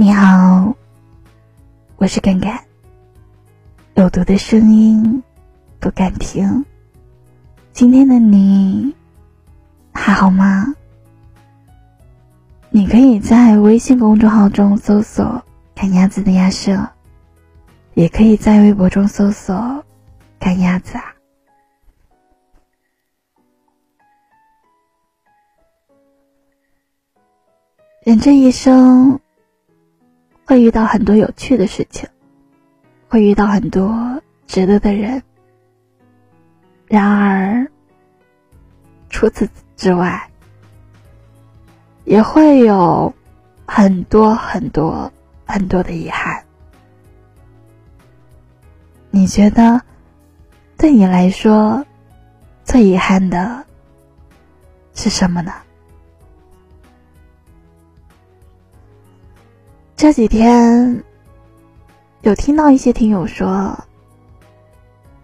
你好，我是干干。有毒的声音不敢听。今天的你还好吗？你可以在微信公众号中搜索“赶鸭子的鸭舍”，也可以在微博中搜索“赶鸭子”啊。人这一生。会遇到很多有趣的事情，会遇到很多值得的人。然而，除此之外，也会有很多很多很多的遗憾。你觉得，对你来说，最遗憾的是什么呢？这几天，有听到一些听友说，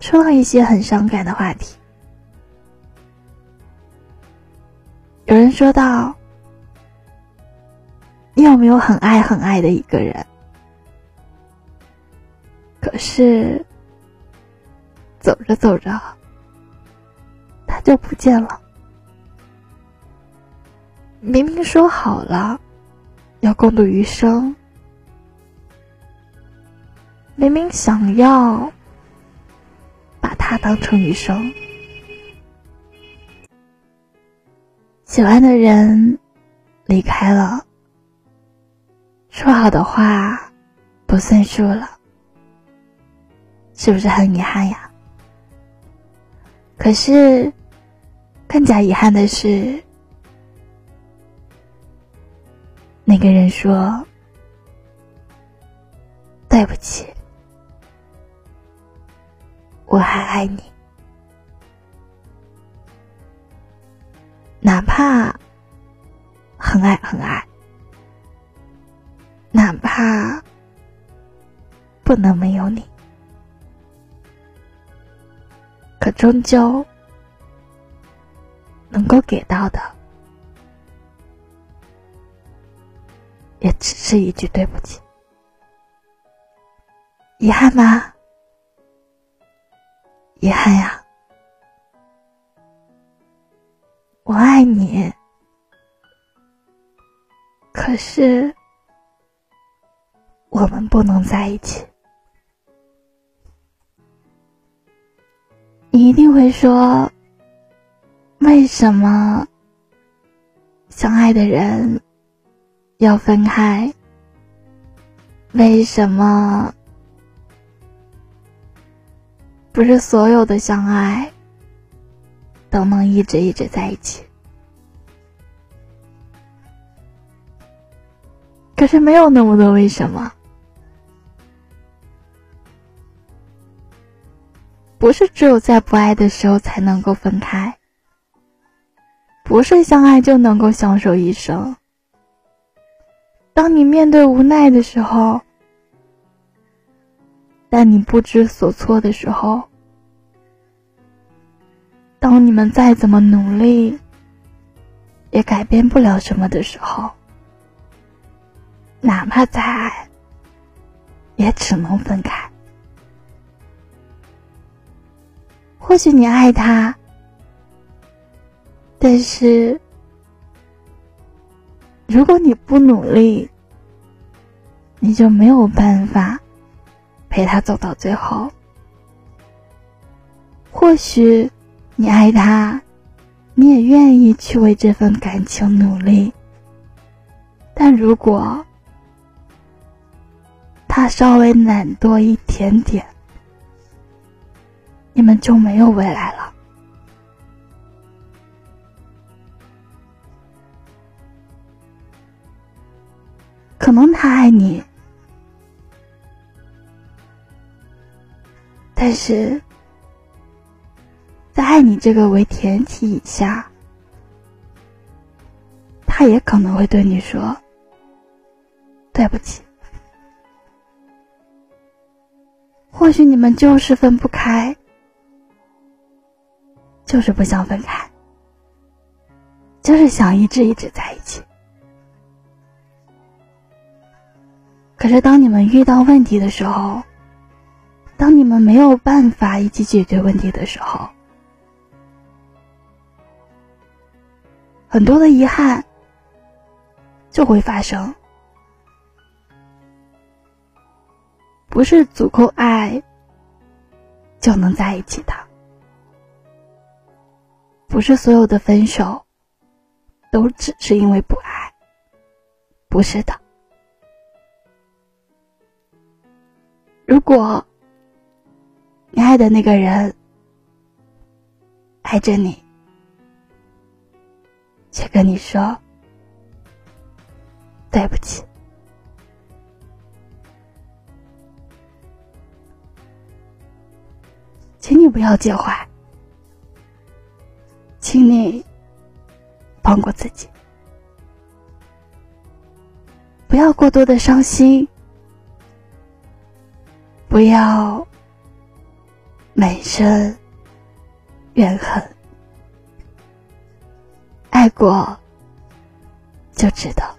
说到一些很伤感的话题。有人说到，你有没有很爱很爱的一个人？可是，走着走着，他就不见了。明明说好了，要共度余生。明明想要把他当成女生，喜欢的人离开了，说好的话不算数了，是不是很遗憾呀？可是更加遗憾的是，那个人说：“对不起。”爱你，哪怕很爱很爱，哪怕不能没有你，可终究能够给到的，也只是一句对不起，遗憾吗？遗憾呀，我爱你，可是我们不能在一起。你一定会说，为什么相爱的人要分开？为什么？不是所有的相爱都能一直一直在一起，可是没有那么多为什么。不是只有在不爱的时候才能够分开，不是相爱就能够相守一生。当你面对无奈的时候。在你不知所措的时候，当你们再怎么努力，也改变不了什么的时候，哪怕再爱，也只能分开。或许你爱他，但是如果你不努力，你就没有办法。陪他走到最后，或许你爱他，你也愿意去为这份感情努力。但如果他稍微懒惰一点点，你们就没有未来了。可能他爱你。但是，在爱你这个为前提以下，他也可能会对你说：“对不起。”或许你们就是分不开，就是不想分开，就是想一直一直在一起。可是当你们遇到问题的时候，当你们没有办法一起解决问题的时候，很多的遗憾就会发生。不是足够爱就能在一起的，不是所有的分手都只是因为不爱，不是的。如果爱的那个人爱着你，却跟你说对不起。请你不要介怀，请你放过自己，不要过多的伤心，不要满身怨恨，爱过就知道，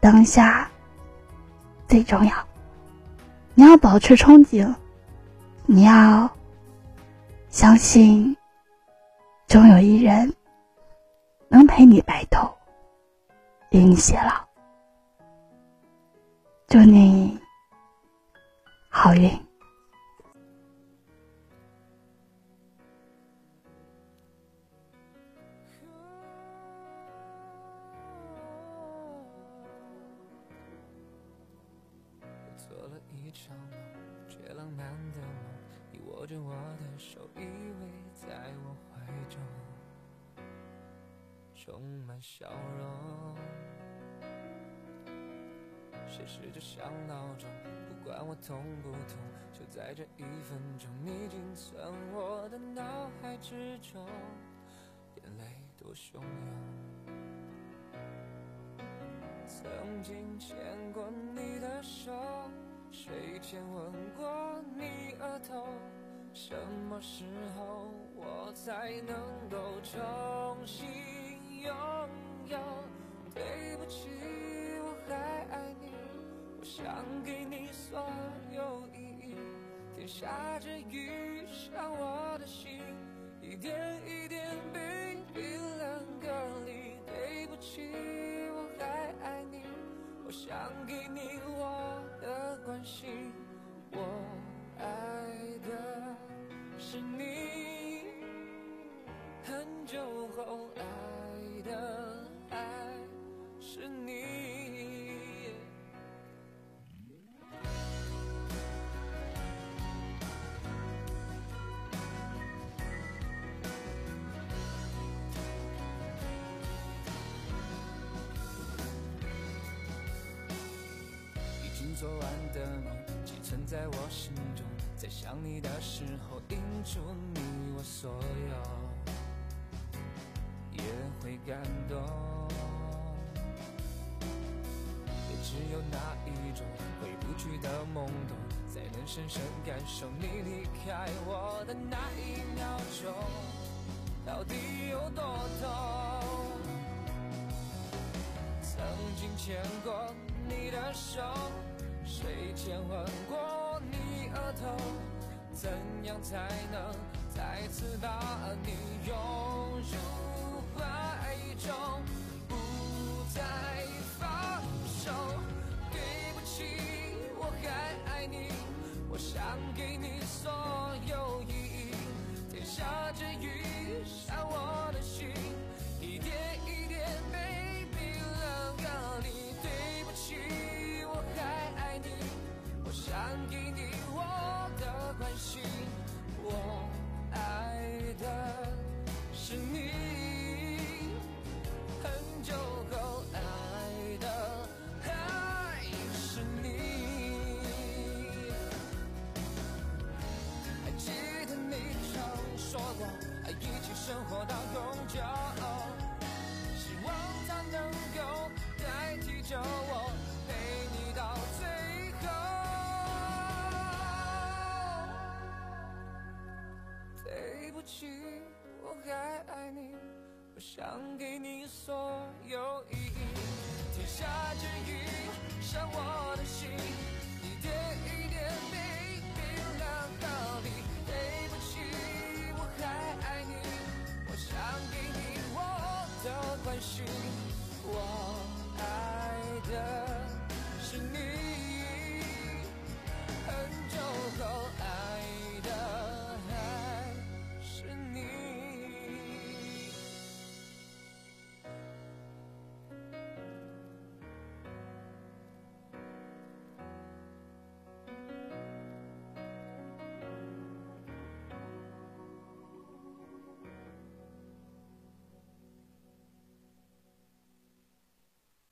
当下最重要。你要保持憧憬，你要相信，终有一人能陪你白头，与你偕老。祝你好运。做了一场梦，却浪漫的梦。你握着我的手，依偎在我怀中，充满笑容。谁试着像闹钟，不管我痛不痛，就在这一分钟，你仅存我的脑海之中，眼泪多汹涌。曾经牵过你的手。睡前吻过你额头？什么时候我才能够重新拥有？对不起，我还爱你，想给你所有意义。天下着雨，像我的心，一点一点被冰冷昨晚的梦寄存在我心中，在想你的时候映出你我所有，也会感动。也只有那一种回不去的懵懂，才能深深感受你离开我的那一秒钟，到底有多痛。曾经牵过你的手。谁牵吻过你额头？怎样才能再次把你拥入怀中，不再放手？对不起，我还爱你，我想给你所有意义。天下着雨，伤我天下之雨，伤我。